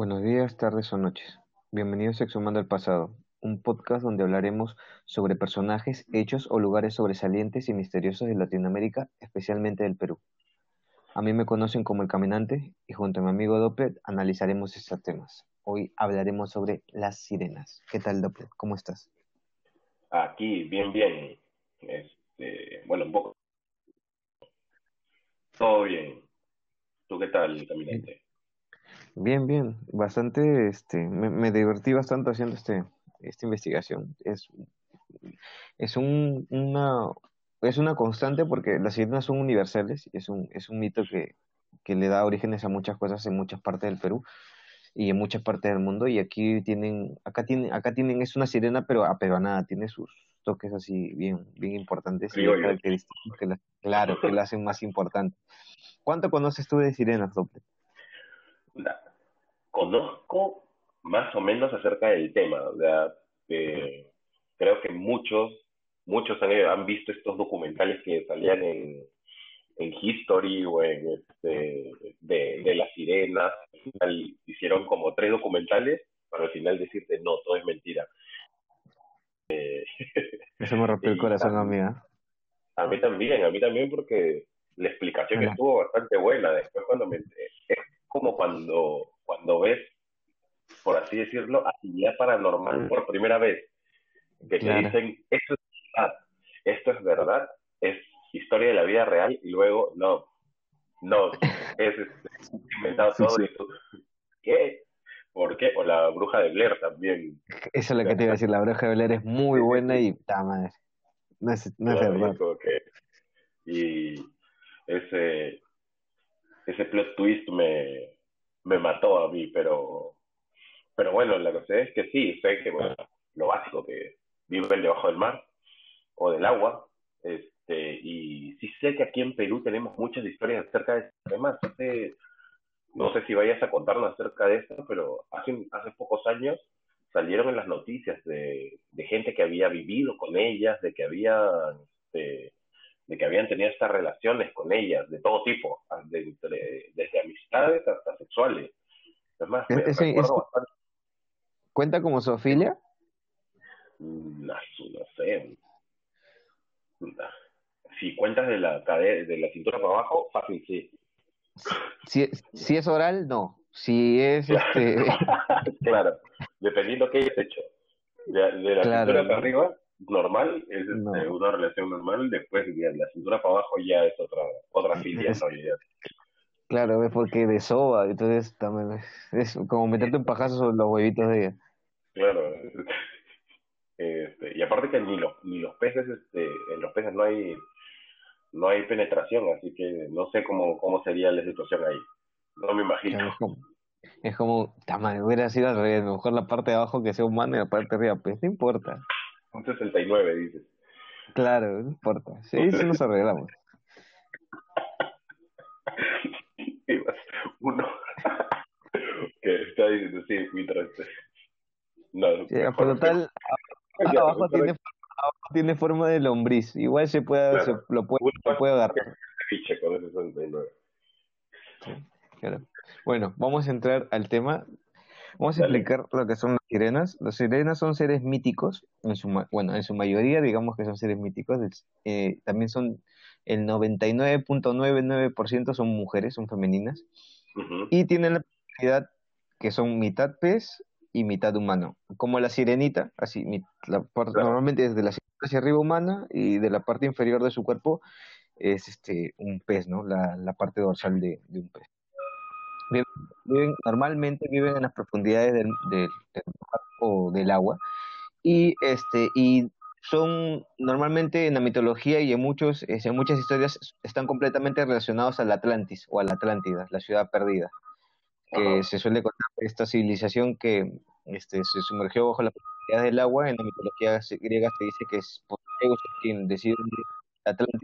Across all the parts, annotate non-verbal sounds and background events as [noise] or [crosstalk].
Buenos días, tardes o noches. Bienvenidos a Exhumando el Pasado, un podcast donde hablaremos sobre personajes, hechos o lugares sobresalientes y misteriosos de Latinoamérica, especialmente del Perú. A mí me conocen como El Caminante y junto a mi amigo Dopplet analizaremos estos temas. Hoy hablaremos sobre las sirenas. ¿Qué tal, Dopplet? ¿Cómo estás? Aquí, bien, bien. Este, bueno, un poco. Todo bien. ¿Tú qué tal, caminante? Bien, bien. Bastante, este, me, me divertí bastante haciendo este, esta investigación. Es, es un, una, es una constante porque las sirenas son universales es un, es un mito que, que le da orígenes a muchas cosas en muchas partes del Perú y en muchas partes del mundo y aquí tienen acá tienen acá tienen es una sirena pero aperonada tiene sus toques así bien bien importantes y característicos que la, claro que la hacen más importante ¿cuánto conoces tú de sirenas Doble? Conozco más o menos acerca del tema. O sea, eh, creo que muchos, muchos han, han visto estos documentales que salían en, en History o en este, de, de las sirenas. Hicieron como tres documentales para al final decirte, no, todo es mentira. eso me rompió el [laughs] corazón amiga A mí también, a mí también porque la explicación Hola. estuvo bastante buena. Después cuando me como cuando, cuando ves, por así decirlo, actividad paranormal por primera vez, que te dicen, esto es verdad, esto es verdad, es historia de la vida real, y luego, no, no, es inventado [laughs] todo, sí. ¿qué? ¿Por qué? O la bruja de Blair también, eso es lo que te iba a decir la Bruja de Blair es muy buena y ta madre, no es, no es verdad. que, y ese, ese plot twist me, me mató a mí, pero, pero bueno, la cosa es que sí, sé que bueno, lo básico, que viven debajo del mar o del agua, este, y sí sé que aquí en Perú tenemos muchas historias acerca de estos temas. No sé si vayas a contarnos acerca de esto, pero hace, hace pocos años salieron en las noticias de, de gente que había vivido con ellas, de que había, este, de que habían tenido estas relaciones con ellas, de todo tipo, de, desde amistades hasta sexuales. Es más, ¿Es, me ese- es- recuerdo bastante, cuenta como zoofilia? mm, no, no sé, si cuentas de la cadera, de la cintura para abajo, fácil, sí. Si, si es oral, no. Si es [laughs] este, claro, dependiendo qué hayas hecho. De, de la claro, cintura para arriba, normal, es este, una relación normal, después de la cintura para abajo ya es otra otra filia, Es, ¿no? Ya- claro, es porque de soba, entonces también es, es como meterte un pajazo sobre los huevitos de ella. claro. [laughs] Este, y aparte que ni los, ni los peces, este, en los peces no hay, no hay penetración, así que no sé cómo, cómo sería la situación ahí. No me imagino. Claro, es como, es como, tama, hubiera sido al revés, mejor la parte de abajo que sea humana y la parte de arriba, pues no importa. Un 69, dices. Claro, no importa. Sí, eso nos arreglamos. [laughs] Uno [laughs] que está diciendo, sí, mientras... No, Sí, mejor, pero mejor, tal, ya, abajo mejor, tiene, abajo tiene forma de lombriz. Igual se puede, se claro. lo puede, Uno lo puede agarrar. ficha con ese 69. Sí, claro. Bueno, vamos a entrar al tema. Vamos a explicar lo que son las sirenas. Las sirenas son seres míticos, en su, ma- bueno, en su mayoría digamos que son seres míticos. eh, también son el 99.99% son mujeres, son femeninas. Y tienen la peculiaridad que son mitad pez y mitad humano. Como la sirenita, así, la par- Claro. normalmente desde la cintura hacia arriba humana y de la parte inferior de su cuerpo es este un pez, ¿no? La, la parte dorsal de, de un pez. Viven, viven- normalmente viven en las profundidades del, del, del mar o del agua y este y son normalmente en la mitología y en muchos es- en muchas historias están completamente relacionados al Atlantis o a la Atlántida, la ciudad perdida, que se suele contar esta civilización que este, se sumergió bajo las profundidades del agua. En la mitología griega se dice que es Zeus quien decide Atlántida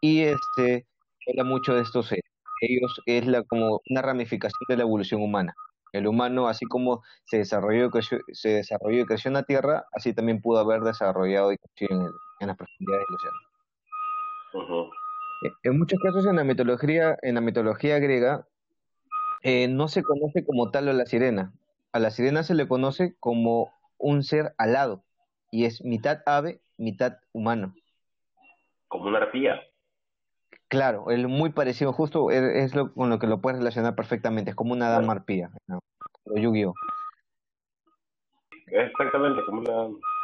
y este habla mucho de estos seres. Ellos es la como una ramificación de la evolución humana. El humano, así como se desarrolló, y creció, se desarrolló y creció en la Tierra, así también pudo haber desarrollado y crecido en, en las profundidades del océano. En muchos casos en la mitología, en la mitología griega, Eh, no se conoce como tal a la sirena. A la sirena se le conoce como un ser alado y es mitad ave, mitad humano. Como una arpía. Claro, es muy parecido, justo es, lo, con lo que lo puedes relacionar perfectamente, es como una dama arpía, ¿no? o Yu-Gi-Oh! Exactamente, como una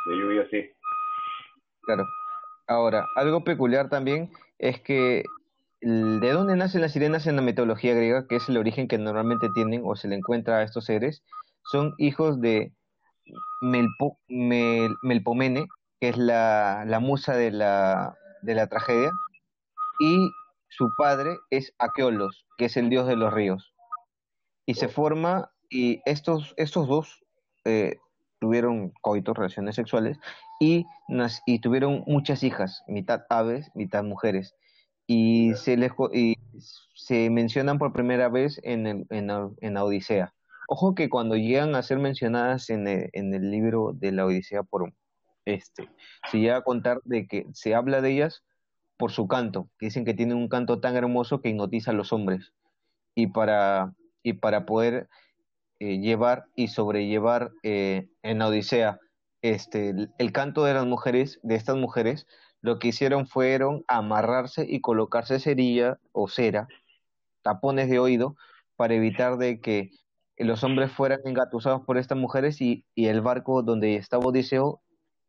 de lluvia así. Claro. Ahora, algo peculiar también es que el- de dónde nacen las sirenas en la mitología griega, que es el origen que normalmente tienen o se le encuentra a estos seres, son hijos de Melpo- Mel- Melpomene, que es la, la musa de la, de la tragedia, y su padre es Aqueolos, que es el dios de los ríos. Y se forma, y estos, estos dos eh, tuvieron coitos, relaciones sexuales, y, nas- y tuvieron muchas hijas, mitad aves, mitad mujeres. Y se, les, y se mencionan por primera vez en, el- en, la- en la Odisea. Ojo que cuando llegan a ser mencionadas en el, en el libro de la Odisea por este, se llega a contar de que se habla de ellas por su canto, dicen que tienen un canto tan hermoso que hipnotiza a los hombres. Y para, y para poder eh, llevar y sobrellevar eh, en la Odisea este, el, canto de las mujeres, de estas mujeres, lo que hicieron fueron amarrarse y colocarse cerilla o cera, tapones de oído, para evitar de que los hombres fueran engatusados por estas mujeres y, y el barco donde estaba Odiseo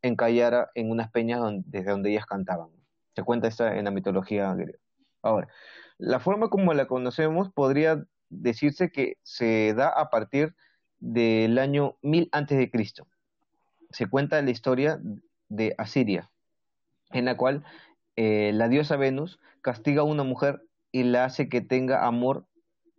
encallara en unas peñas desde donde ellas cantaban. Se cuenta esta en la mitología griega. Ahora, la forma como la conocemos podría decirse que se da a partir del año 1000 antes de Cristo. Se cuenta la historia de Asiria, en la cual eh, la diosa Venus castiga a una mujer y la hace que tenga amor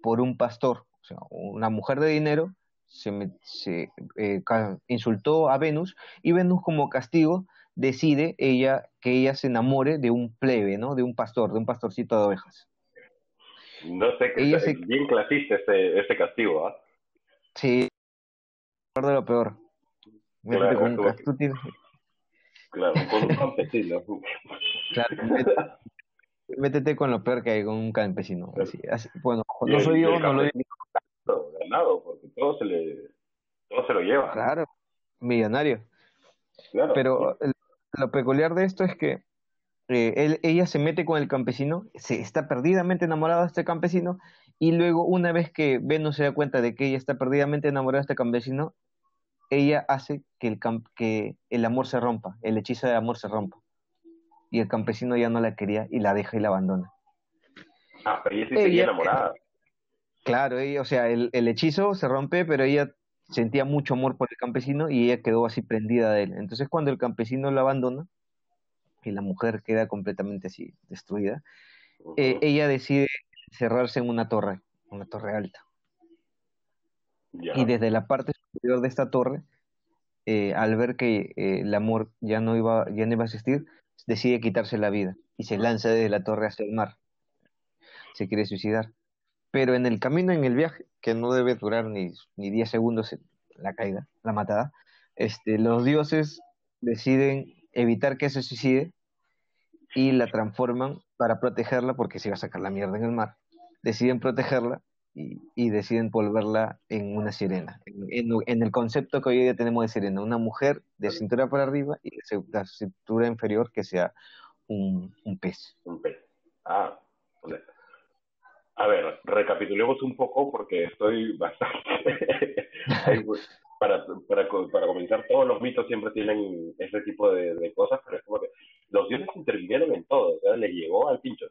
por un pastor, o sea, una mujer de dinero se, se, eh, insultó a Venus y Venus como castigo decide ella que ella se enamore de un plebe, ¿no? De un pastor, de un pastorcito de ovejas. No sé, qué Ella se, bien clasista ese, ese castigo, ¿ah? sí, de lo peor. Claro, con un que, tienes- claro, con un campesino. [laughs] claro, mé- métete con lo peor que hay con un campesino. Así, así- bueno, no el, soy yo, no lo campesino ganado, porque todo se le, todo se lo lleva, claro, millonario. claro. Pero el- lo peculiar de esto es que eh, él- ella se mete con el campesino, se está perdidamente enamorada de este campesino, y luego una vez que Venus se da cuenta de que ella está perdidamente enamorada de este campesino, ella hace que el, cam- que el amor se rompa, el hechizo de amor se rompa, y el campesino ya no la quería y la deja y la abandona. Ah, pero ella sí seguía enamorada. claro, ella, o sea, el, el hechizo se rompe, pero ella sentía mucho amor por el campesino y ella quedó así prendida de él. Entonces cuando el campesino la abandona y la mujer queda completamente así destruida, eh, ella decide encerrarse en una torre, una torre alta. Ya. Y desde la parte superior de esta torre, eh, al ver que eh, el amor ya no iba, ya no iba a existir, decide quitarse la vida y se lanza desde la torre hacia el mar. Se quiere suicidar. Pero en el camino, en el viaje, que no debe durar ni, ni 10 segundos la caída, la matada, este, los dioses deciden evitar que se suicide y la transforman para protegerla porque se iba a sacar la mierda en el mar. Deciden protegerla y, y deciden volverla en una sirena. En, el concepto que hoy día tenemos de sirena, una mujer de cintura para arriba y de la cintura inferior que sea un, un pez. Un pez. Ah, vale. A ver, recapitulemos un poco porque estoy bastante... [laughs] Hay- para, para, para comenzar, todos los mitos siempre tienen ese tipo de, de cosas, pero es como que los dioses intervinieron en todo, o sea, les llegó al pincho.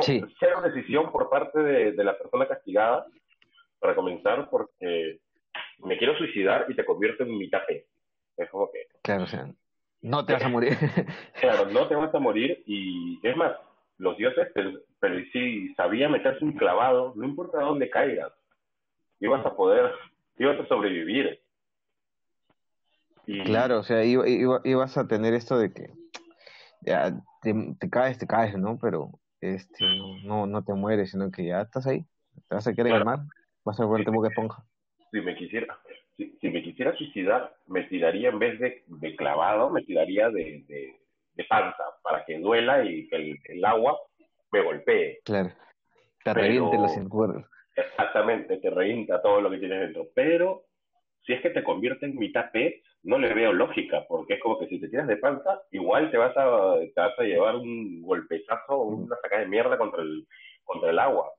Sí, Cero decisión por parte de, de la persona castigada, para comenzar, porque me quiero suicidar y te convierto en mitad pez. Es como que, claro, o sea, no te vas a morir. [laughs] claro, no te vas a morir y es más, los dioses, pero, pero si sabía meterse un clavado, no importa dónde caigas, ibas a poder, ibas a sobrevivir. Y Claro, o sea, iba- iba- ibas a tener esto de que ya te, te caes, te caes, ¿no? Pero este, no, no, te mueres, sino que ya estás ahí, te vas a el claro, vas a si volverte me, boca esponja. si me quisiera, si, si me quisiera suicidar, me tiraría en vez de, de clavado, me tiraría de, de, de panza, para que duela y que el, el agua me golpee. Claro, te reviente Pero cintura. Exactamente, te revienta todo lo que tienes dentro. Pero si es que te convierte en mitad pez, no le veo lógica, porque es como que si te tiras de panza, igual te vas a, te vas a llevar un golpezazo o una sacada de mierda contra el, contra el agua.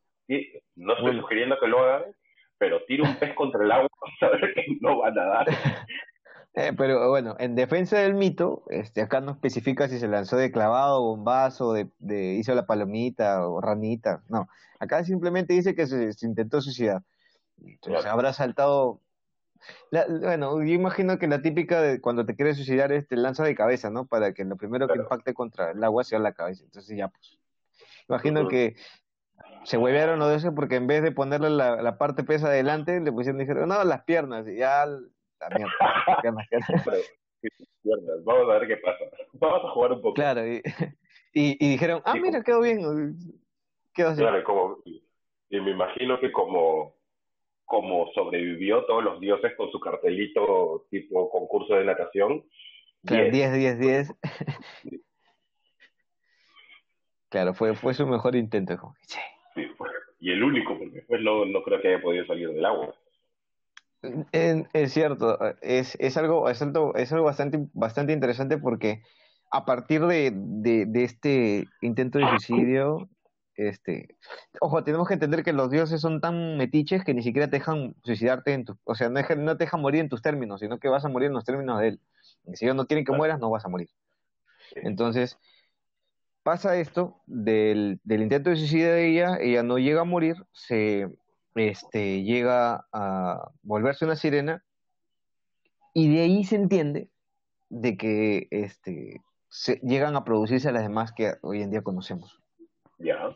no estoy sugiriendo que lo hagan, pero tira un pez contra el agua, [laughs] saber que no va a nadar. [laughs] Eh, pero bueno, en defensa del mito, este, acá no especifica si se lanzó de clavado, bombazo, de, de hizo la palomita o ranita. No, acá simplemente dice que se, intentó suicidar. Entonces habrá saltado. bueno, yo imagino que la típica de cuando te quieres suicidar es te lanza de cabeza, ¿no? Para que lo primero que impacte contra el agua sea la cabeza. Entonces ya, pues. Imagino que se huevearon lo de eso porque en vez de ponerle la, la parte pesa adelante, le pusieron, dijeron, no, las piernas. Y ya [laughs] Vamos a ver qué pasa. Vamos a jugar un poco. Claro, y, y, dijeron, ah, mira, quedó bien. Quedó así. Claro, como, y me imagino que como, como sobrevivió todos los dioses con su cartelito tipo concurso de natación. Claro, 10, 10, 10. claro, fue, fue su mejor intento. Sí. y el único, porque después no, no creo que haya podido salir del agua. Es, cierto, es, es, algo, es algo, es algo bastante, bastante interesante porque a partir de, de, este intento de suicidio, este, ojo, tenemos que entender que los dioses son tan metiches que ni siquiera te dejan suicidarte en tu, o sea, no, no te dejan morir en tus términos, sino que vas a morir en los términos de él. si ellos no quieren que mueras, no vas a morir. Entonces, pasa esto del, del intento de suicidio de ella, ella no llega a morir, se este, llega a volverse una sirena y de ahí se entiende de que este, se, llegan a producirse las demás que hoy en día conocemos. Ya.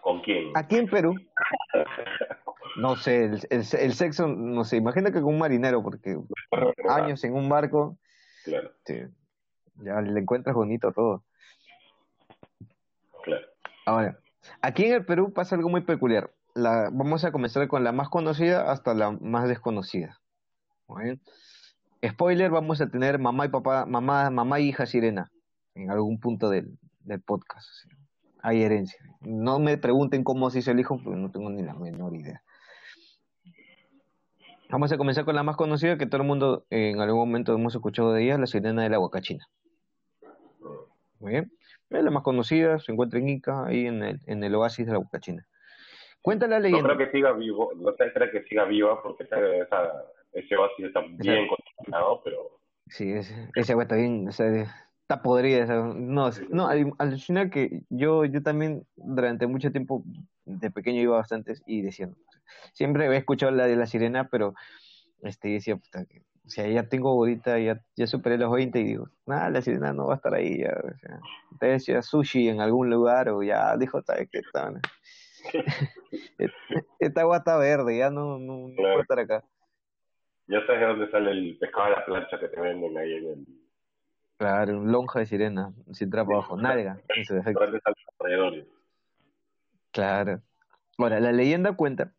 ¿Con quién? Aquí en Perú. no sé, el, el, sexo, no sé, imagina que con un marinero, porque años en un barco, claro. ya le encuentras bonito todo. Claro. Ahora, Aquí en el Perú pasa algo muy peculiar. Vamos a comenzar con la más conocida hasta la más desconocida. Spoiler, vamos a tener mamá y papá, mamá, mamá y hija sirena en algún punto del, podcast. Hay herencia. No me pregunten cómo se hizo el hijo, porque no tengo ni la menor idea. Vamos a comenzar con la más conocida que todo el mundo en algún momento hemos escuchado de ella, la sirena de la Huacachina. Muy bien. Es la más conocida, se encuentra en Ica, ahí en el, en el oasis de la China. Cuenta la leyenda. No creo que siga vivo, no creo que siga viva porque esa, ese oasis está bien contaminado, pero... Sí, ese, ese agua está bien, o sea, está podrida. no, no, al, final que yo, yo también durante mucho tiempo de pequeño iba bastantes y decía, siempre había escuchado la de la sirena, pero este decía, puta, que o sea, ya tengo ahorita, ya, ya superé los 20 y digo, nada, la sirena no va a estar ahí. Ya, o sea, te decía sushi en algún lugar o ya dijo, ¿sabes qué? Esta, esta agua está verde, ya no, no, no puede estar acá. Ya sabes de dónde sale el pescado de la plancha que te venden ahí en el... Claro, un lonja de sirena, sin trapo abajo, nalga. Claro. Ahora, la leyenda cuenta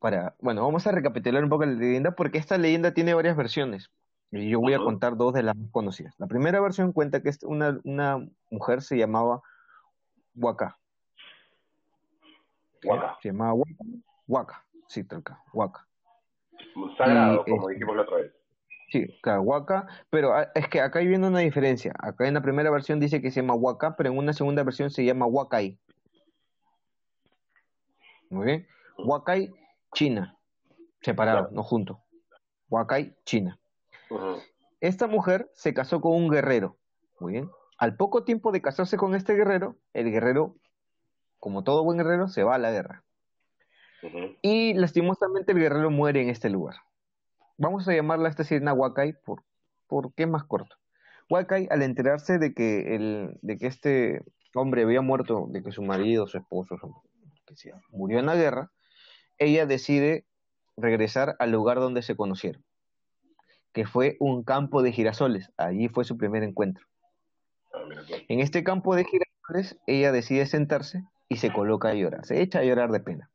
para, bueno, vamos a recapitular un poco la leyenda porque esta leyenda tiene varias versiones. Y yo voy a contar dos de las más conocidas. La primera versión cuenta que una, una mujer se llamaba Huaca. Huaca. Se llamaba Huaca. Huaca, sí, acá, Huaca. Sagrado, como dijimos la otra vez. Sí, claro, Huaca, pero ah, es que acá hay viendo una diferencia. Acá en la primera versión dice que se llama Huaca, pero en una segunda versión se llama Huacay. Muy bien. Huacay China, separado, no junto. Huacay, China. Esta mujer se casó con un guerrero, muy bien. Al poco tiempo de casarse con este guerrero, el guerrero, como todo buen guerrero, se va a la guerra. Y lastimosamente el guerrero muere en este lugar. Vamos a llamarla a esta sirena Huacay por, porque es más corto. Huacay, al enterarse de que, el, de que este hombre había muerto, de que su marido, su esposo, su, murió en la guerra, ella decide regresar al lugar donde se conocieron, que fue un campo de girasoles. Allí fue su primer encuentro. Ah, pues. En este campo de girasoles, ella decide sentarse y se coloca a llorar. Se echa a llorar de pena.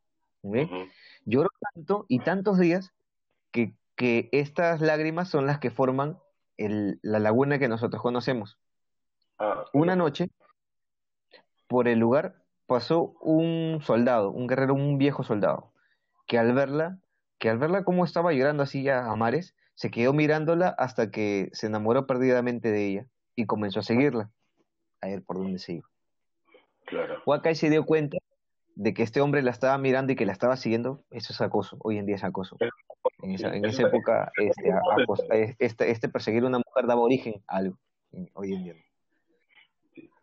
Lloró tanto y tantos días que, que, estas lágrimas son las que forman el, la laguna que nosotros conocemos. Ah, Una noche, por el lugar pasó un soldado, un guerrero, un viejo soldado, que al verla, que al verla como estaba llorando así a mares, se quedó mirándola hasta que se enamoró perdidamente de ella y comenzó a seguirla, a ver por dónde se iba. Claro. Wakai se dio cuenta de que este hombre la estaba mirando y que la estaba siguiendo, eso es acoso, hoy en día es acoso. En esa, en esa época, este, este, este, perseguir a una mujer daba origen a algo, hoy en día.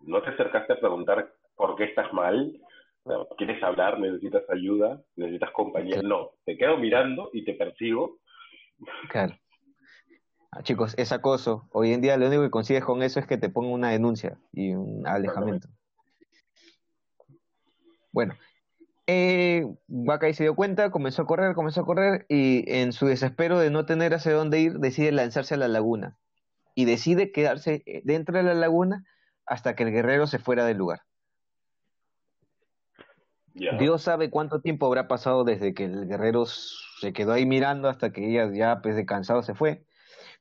¿No te acercaste a preguntar por qué estás mal? ¿Quieres hablar? ¿Necesitas ayuda? ¿Necesitas compañía? No, te quedo mirando y te persigo. Claro. Ah, chicos, es acoso. Hoy en día lo único que consigues con eso es que te pongan una denuncia y un alejamiento. Bueno, eh, se dio cuenta, comenzó a correr, comenzó a correr y en su desespero de no tener hacia dónde ir, decide lanzarse a la laguna y decide quedarse eh, dentro de la laguna hasta que el guerrero se fuera del lugar. Dios sabe cuánto tiempo habrá pasado desde que el guerrero se quedó ahí mirando hasta que ella ya pues de cansado se fue.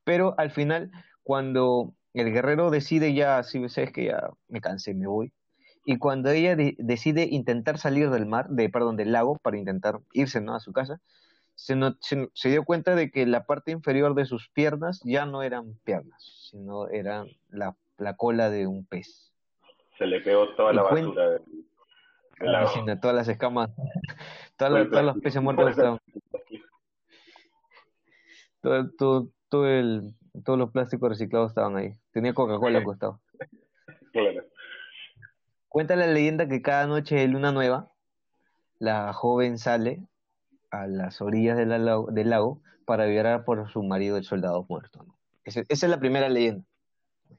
Pero al final, cuando el guerrero decide ya, si sabes que ya me cansé, me voy, y cuando ella decide intentar salir del mar, de, perdón, del lago, para intentar irse ¿no? a su casa, se, se, dio cuenta de que la parte inferior de sus piernas ya no eran piernas, sino eran la, la cola de un pez. Se le pegó toda la basura del, lago. Todas las escamas, todos los peces muertos estaban. Todo, todo, todo el, todos los plásticos reciclados estaban ahí. Tenía Coca-Cola al costado. Claro. Cuenta la leyenda que cada noche de luna nueva, la joven sale a las orillas del lago, para llorar por su marido, el soldado muerto. Esa, es la primera leyenda.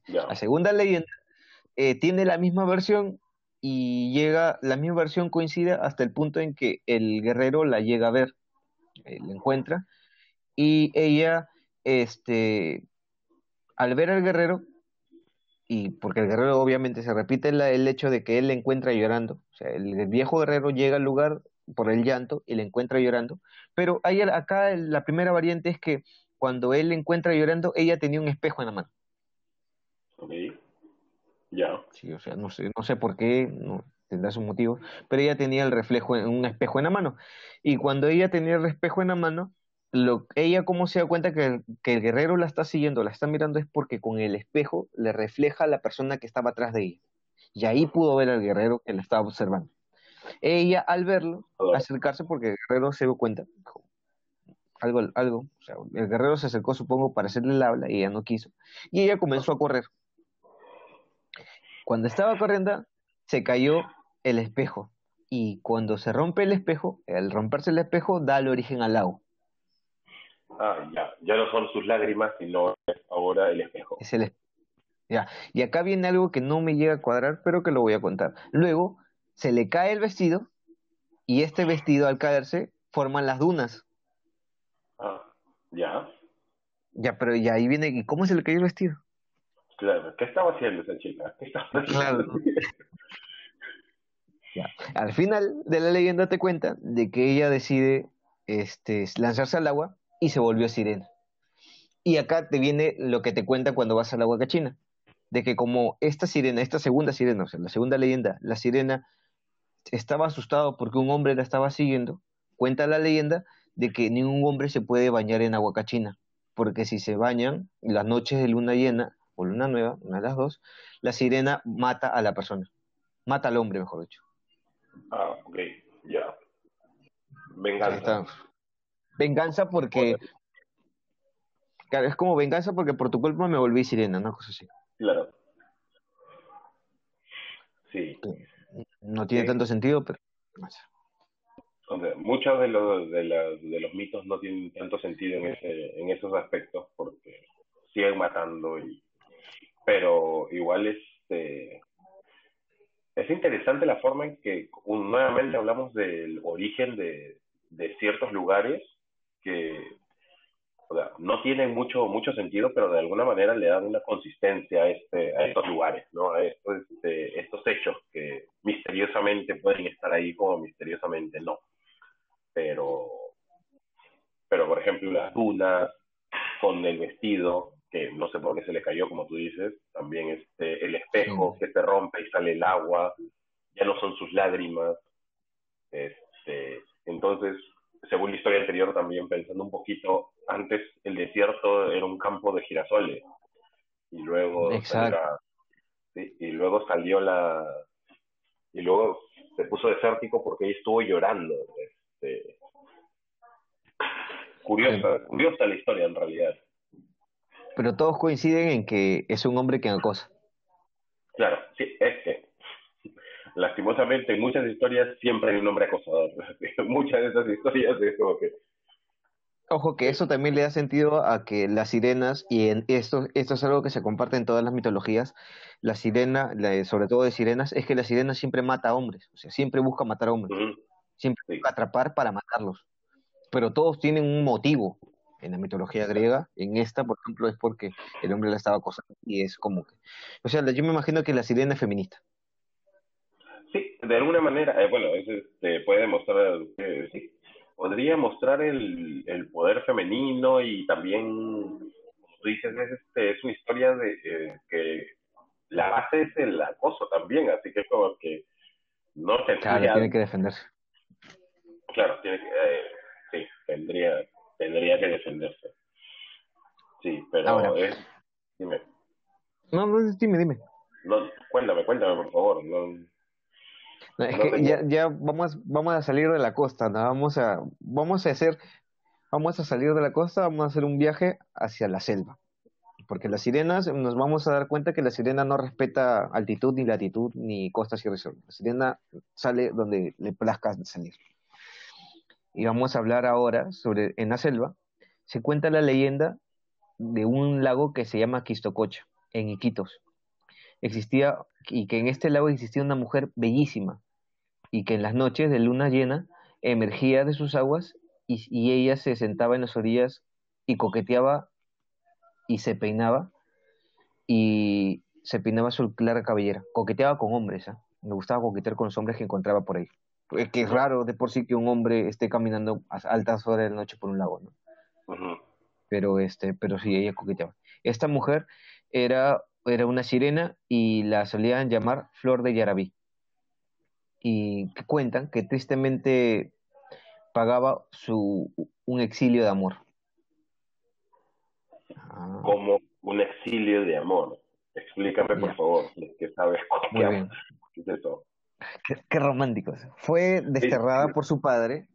La segunda leyenda eh, tiene la misma versión y llega, la misma versión coincide hasta el punto en que el guerrero la llega a ver, eh, la encuentra, y ella, este, al ver al guerrero, y porque el guerrero obviamente se repite el hecho de que él le encuentra llorando, el, viejo guerrero llega al lugar por el llanto y le encuentra llorando, pero hay, acá la primera variante es que cuando él le encuentra llorando, ella tenía un espejo en la mano. Ok, ya. Sí, o sea, no sé, no sé por qué, no tendrá su motivo, pero ella tenía el reflejo, en, un espejo en la mano, y cuando ella tenía el espejo en la mano, lo, ella cómo se da cuenta que el, que el, guerrero la está siguiendo, la está mirando es porque con el espejo le refleja a la persona que estaba atrás de ella. Y ahí pudo ver al guerrero que la estaba observando. Ella al verlo, acercarse porque el guerrero se dio cuenta, algo, algo, o sea, el guerrero se acercó supongo para hacerle el habla y ella no quiso. Y ella comenzó a correr. Cuando estaba corriendo, se cayó el espejo. Y cuando se rompe el espejo, al romperse el espejo da el origen al lago. Ah, ya, ya no son sus lágrimas, sino ahora el espejo. Es el Ya, y acá viene algo que no me llega a cuadrar, pero que lo voy a contar. Luego, se le cae el vestido, y este vestido al caerse forman las dunas. Ah, ya. Ya, pero ya ahí viene, ¿y cómo se le cayó el vestido? Claro, ¿qué estaba haciendo esa chica? ¿Qué estaba haciendo? Claro. [laughs] ya. Al final de la leyenda te cuenta de que ella decide este, lanzarse al agua y se volvió sirena. Y acá te viene lo que te cuenta cuando vas a la Huacachina, de que como esta sirena, esta segunda sirena, o sea, la segunda leyenda, la sirena estaba asustado porque un hombre la estaba siguiendo, cuenta la leyenda de que ningún hombre se puede bañar en Aguacachina, porque si se bañan las noches de luna llena o luna nueva, una de las dos, la sirena mata a la persona, mata al hombre, mejor dicho. Ah, ok, ya. Venganza. Venganza porque. Claro, es como venganza porque por tu culpa me volví sirena, una cosa así. Claro. Sí. No tiene tanto sentido, pero. muchos de los, de, de los mitos no tienen tanto sentido en, ese, en esos aspectos porque siguen matando y pero igual este es interesante la forma en que nuevamente hablamos del origen de, de ciertos lugares que o sea, no tienen mucho mucho sentido, pero de alguna manera le dan una consistencia a, este, a estos lugares, ¿no? a estos, este, estos hechos que misteriosamente pueden estar ahí como misteriosamente no. Pero, pero por ejemplo, las dunas con el vestido, que no sé por qué se le cayó, como tú dices, también este, el espejo que se rompe y sale el agua, ya no son sus lágrimas. Este, entonces, según la historia anterior también, pensando un poquito, antes el desierto era un campo de girasoles y luego y luego salió la y luego se puso desértico porque ahí estuvo llorando este curiosa curiosa la historia en realidad pero todos coinciden en que es un hombre que acosa. Claro sí es que lastimosamente en muchas historias siempre hay un hombre acosador. [laughs] Muchas de esas historias es como que Ojo que eso también le da sentido a que las sirenas, y en esto, esto es algo que se comparte en todas las mitologías, la sirena, sobre todo de sirenas, es que la sirena siempre mata a hombres, o sea, siempre busca matar a hombres, siempre busca atrapar para matarlos. Pero todos tienen un motivo en la mitología griega, en esta, por ejemplo, es porque el hombre la estaba acosando, y es como que, o sea, yo me imagino que la sirena es feminista. Sí, de alguna manera, eh, bueno, eso este, puede demostrar que sí, podría mostrar el, el poder femenino y también, como tú dices, es, este, es una historia de eh, que la base es el acoso también, así que es como que no tendría... Claro, tiene que defenderse. Claro, tiene que, eh, sí, tendría, tendría que defenderse. Sí, pero es... Dime. No, no, dime, dime. No, cuéntame, cuéntame, por favor. No, es que ya, ya vamos, vamos a salir de la costa, ¿no? Vamos a, vamos a hacer, vamos a salir de la costa, vamos a hacer un viaje hacia la selva. Porque las sirenas, nos vamos a dar cuenta que la sirena no respeta altitud, ni latitud, ni costas y resorts. La sirena sale donde le plazca salir. Y vamos a hablar ahora sobre, en la selva, se cuenta la leyenda de un lago que se llama Quistococha, en Iquitos existía y que en este lago existía una mujer bellísima y que en las noches de luna llena emergía de sus aguas y, ella se sentaba en las orillas y coqueteaba y se peinaba y se peinaba su clara cabellera. Coqueteaba con hombres, ¿eh? me gustaba coquetear con los hombres que encontraba por ahí. Que es raro de por sí que un hombre esté caminando a altas horas de la noche por un lago, ¿no? Pero este, pero sí, ella coqueteaba. Esta mujer era era una sirena y la solían llamar Flor de Yarabí. Y que cuentan que tristemente pagaba su, un exilio de amor. Ah. Como un exilio de amor. Explícame, por favor, que sabes Muy bien. ¿Qué es eso? Qué, romántico. Fue desterrada por su padre.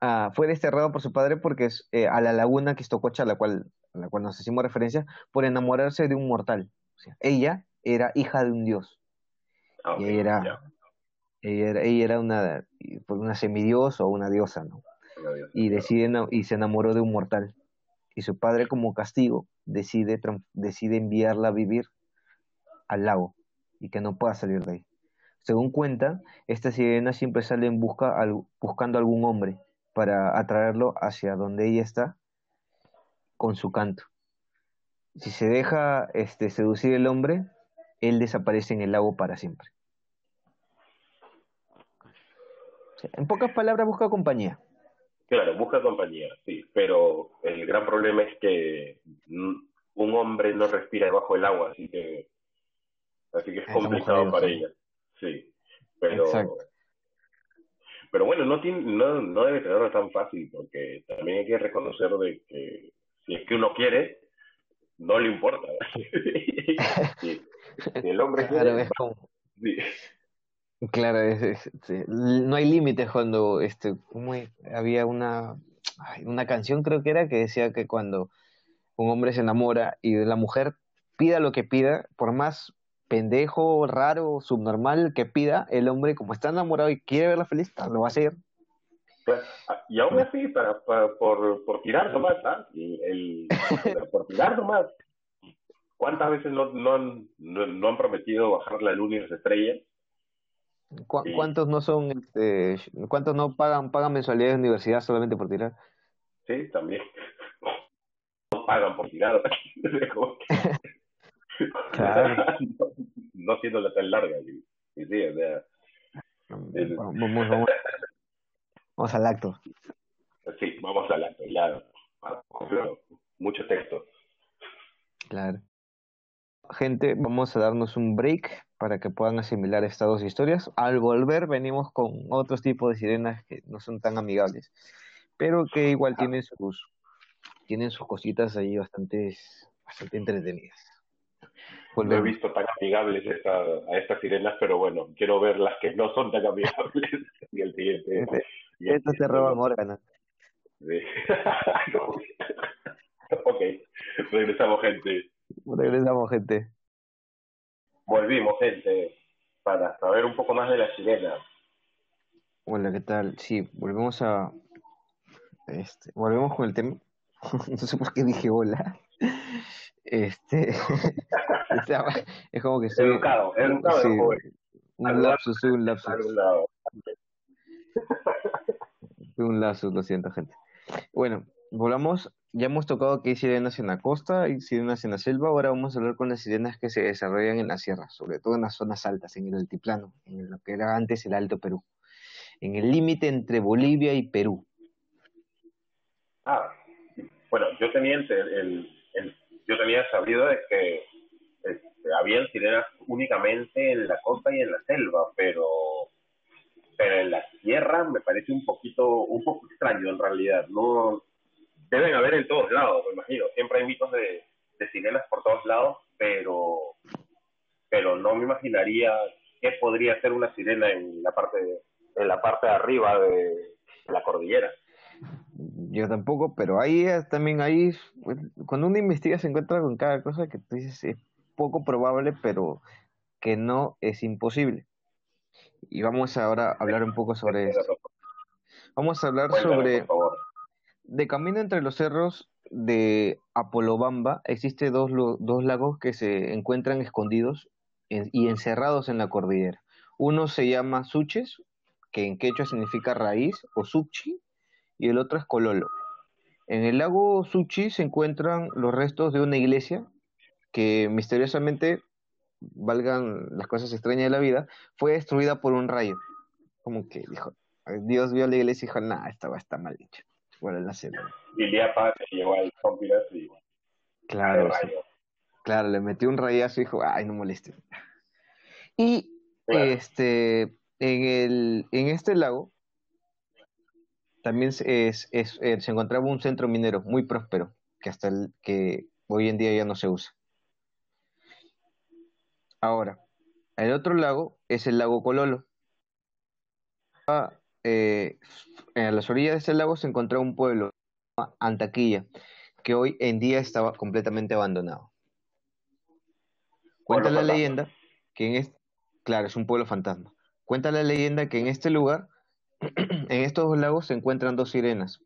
Ah, fue desterrada por su padre porque es, eh, a la laguna Quistococha, a la cual a la cual nos hicimos referencia, por enamorarse de un mortal. O sea, ella era hija de un dios. Ah, y ella era, ella era, una, pues, una semidios o una diosa, ¿no? y, decide, y se enamoró de un mortal. Y su padre, como castigo, decide, decide enviarla a vivir al lago y que no pueda salir de ahí. Según cuenta, esta sirena siempre sale en busca, buscando algún hombre para atraerlo hacia donde ella está con su canto. Si se deja este, seducir el hombre, él desaparece en el lago para siempre. en pocas palabras, busca compañía. Claro, busca compañía, sí, pero el gran problema es que un hombre no respira debajo del agua, así que así que es complicado para ella. Sí, pero pero bueno, no tiene, no, no debe tenerlo tan fácil porque también hay que reconocer de que si es que uno quiere, no le importa. [laughs] si, el hombre claro, quiere, Claro, no hay límites cuando este, como había una, una canción creo que era que decía que cuando un hombre se enamora y la mujer pida lo que pida, por más pendejo, raro, subnormal que pida, el hombre como está enamorado y quiere verla feliz, lo va a hacer. Y aún así, para, por, por tirar nomás, ¿ah? El, [laughs] por tirar nomás. ¿Cuántas veces no, no, han, no, han prometido bajar la luna y las estrellas? ¿Cuántos no son, este, cuántos no pagan pagan mensualidades de universidad solamente por tirar? Sí, también. [laughs] No pagan por tirar. [laughs] claro. [laughs] no, siendo la tan larga. Sí, sí, o sea. Vamos, vamos, Vamos al acto. Sí, vamos al acto, ya. Mucho texto. Claro. Gente, vamos a darnos un break para que puedan asimilar estas dos historias. Al volver venimos con otros tipos de sirenas que no son tan amigables, pero que igual tienen sus, tienen sus cositas ahí bastante, bastante entretenidas. No he visto tan amigables a estas sirenas, pero bueno, quiero ver las que no son tan amigables [laughs] y el siguiente. Este, estas te roban órganos. [laughs] ok, regresamos gente. Regresamos gente. Volvimos gente para saber un poco más de la sirena. Hola, ¿qué tal? Sí, volvemos a... Este, volvemos con el tema. [laughs] no sé por qué dije hola. Este... [laughs] es como que estoy... Educado, educado. Sí, un lapsus, un lapsus. un lapsus, lo siento, gente. Bueno, volvamos. Ya hemos tocado que hay sirenas en la costa y sirenas en la selva. Ahora vamos a hablar con las sirenas que se desarrollan en la sierra, sobre todo en las zonas altas, en el altiplano, en lo que era antes el Alto Perú, en el límite entre Bolivia y Perú. Ah, bueno, yo tenía el, yo tenía sabido de que este, habían sirenas únicamente en la costa y en la selva, pero pero en la sierra me parece un poquito, un poco extraño en realidad. No deben haber en todos lados, me imagino. Siempre hay mitos de, de sirenas por todos lados, pero pero no me imaginaría qué podría ser una sirena en la parte en la parte de arriba de la cordillera. Yo tampoco, pero ahí también ahí cuando uno investiga se encuentra con cada cosa que tú dices es poco probable, pero que no es imposible. Y vamos ahora a hablar un poco sobre esto. Vamos a hablar sobre... De camino entre los cerros de Apolobamba existen dos, dos lagos que se encuentran escondidos y encerrados en la cordillera. Uno se llama Suches, que en quechua significa raíz, o Suchi, y el otro es Cololo. En el lago Suchi se encuentran los restos de una iglesia que misteriosamente valgan las cosas extrañas de la vida, fue destruida por un rayo. Como que dijo, Dios vio la iglesia y dijo, nah, esta va a estar mal hecha. Bueno, la Y Liapa se llevó al y Claro, claro, le metió un rayazo y dijo, ay, no moleste. Y este, en, el, en este lago también es, es, eh, se encontraba un centro minero muy próspero, que hasta el, que hoy en día ya no se usa. Ahora, el otro lago es el lago Cololo. Ah, eh, las orillas de ese lago se encontraba un pueblo, Antaquilla, que hoy en día estaba completamente abandonado. Cuenta la leyenda que en este, claro, es un pueblo fantasma. Cuenta la leyenda que en este lugar, [clears throat] en estos dos lagos se encuentran dos sirenas,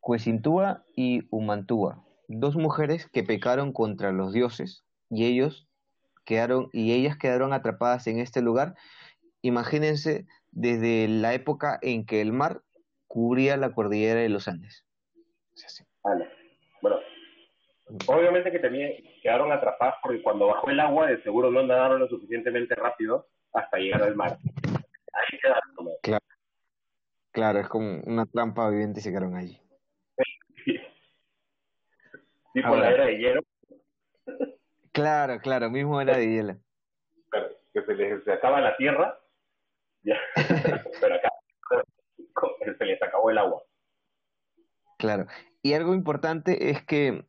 Cuesintúa y Humantúa, dos mujeres que pecaron contra los dioses y ellos quedaron y ellas quedaron atrapadas en este lugar. Imagínense desde la época en que el mar cubría la cordillera de los Andes. Bueno, obviamente que tenía, quedaron atrapadas porque cuando bajó el agua de seguro no nadaron lo suficientemente rápido hasta llegar al mar. Claro, claro es como una trampa viviente y se quedaron allí. [laughs] tipo la era de hielo. Claro, claro, mismo era de hielo. Claro, que se les se acaba la tierra, ya, [laughs] pero acá [laughs] se les acabó el agua. Claro, y algo importante es que,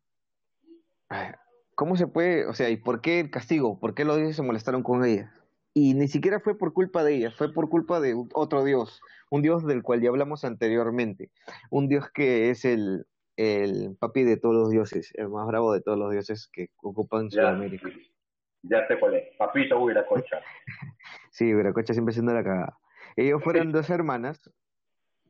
¿cómo se puede, o sea, y por qué el castigo? ¿Por qué los dioses se molestaron con ella? Y ni siquiera fue por culpa de ella, fue por culpa de otro dios, un dios del cual ya hablamos anteriormente, un dios que es el, el papi de todos los dioses, el más bravo de todos los dioses que ocupan Sudamérica. Ya sé cuál es, Papito Huiracocha. [laughs] sí, Huiracocha siempre siendo la cagada. Ellos fueron dos hermanas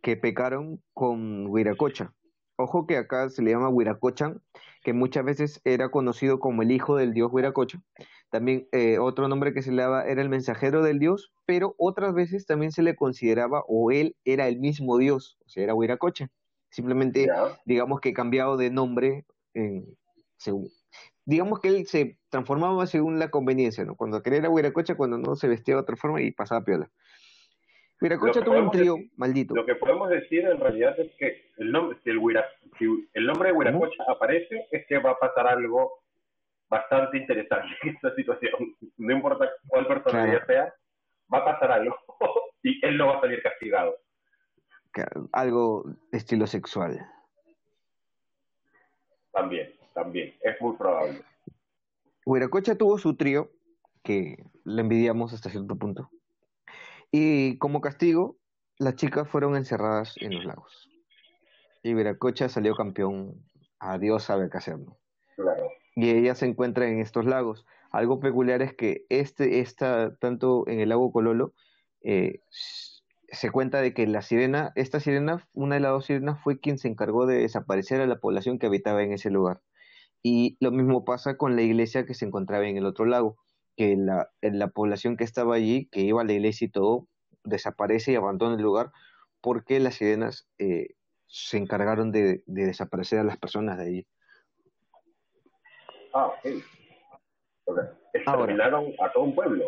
que pecaron con Huiracocha. Ojo que acá se le llama Huiracochan, que muchas veces era conocido como el hijo del dios Huiracocha. También eh, otro nombre que se le daba era el mensajero del dios, pero otras veces también se le consideraba o él era el mismo dios, o sea, era Huiracocha. Simplemente, digamos que cambiado de nombre, según, digamos que él se transformaba según la conveniencia, ¿no? Cuando quería era Huiracocha, cuando no se vestía de otra forma y pasaba piola. Huiracocha tuvo un trío maldito. Lo que podemos decir en realidad es que el nombre, si el, el nombre de Huiracocha aparece, es que va a pasar algo, bastante interesante esta situación. No importa cuál personalidad sea, va a pasar algo [laughs] y él no va a salir castigado. Algo estilo sexual. También, también, es muy probable. Huiracocha tuvo su trío, que le envidiamos hasta cierto punto. Y como castigo, las chicas fueron encerradas en los lagos. Y Viracocha salió campeón. A Dios sabe qué hacer, Claro. Y ella se encuentra en estos lagos. Algo peculiar es que este está tanto en el lago Cololo, eh, se cuenta de que la sirena, esta sirena, una de las dos sirenas fue quien se encargó de desaparecer a la población que habitaba en ese lugar. Y lo mismo pasa con la iglesia que se encontraba en el otro lago, que la, la población que estaba allí, que iba a la iglesia y todo, desaparece y abandona el lugar porque las sirenas eh, se encargaron de, desaparecer a las personas de allí. Ah, ok. Exterminaron a todo un pueblo.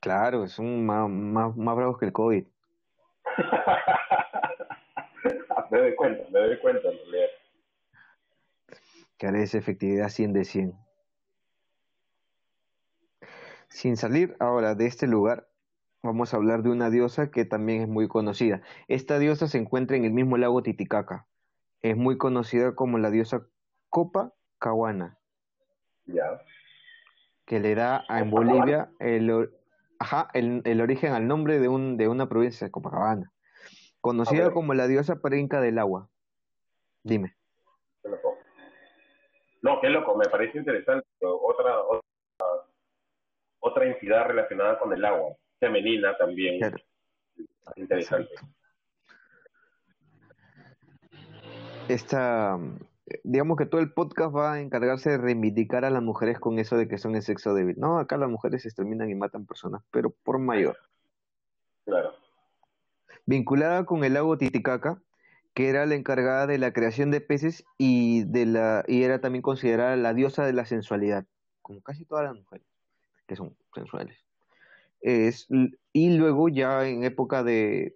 Claro, son más, más, más bravos que el COVID. [laughs] me doy cuenta, me doy cuenta esa efectividad 100 de 100. Sin salir ahora de este lugar, vamos a hablar de una diosa que también es muy conocida. Esta diosa se encuentra en el mismo lago Titicaca. Es muy conocida como la diosa Copa Cahuana. Ya. Que le da en Bolivia el, ajá, el, origen al nombre de, un, de una provincia de Copacabana. Conocida como la diosa preinca del agua. Dime. Qué loco. No, qué loco, me parece interesante. Otra, otra, otra entidad relacionada con el agua femenina también. Interesante. Esta, digamos que todo el podcast va a encargarse de reivindicar a las mujeres con eso de que son el sexo débil. No, acá las mujeres se exterminan y matan personas, pero por mayor. Claro. Vinculada con el lago Titicaca, que era la encargada de la creación de peces y de la y era también considerada la diosa de la sensualidad, como casi todas las mujeres que son sensuales. Es, y luego ya en época de,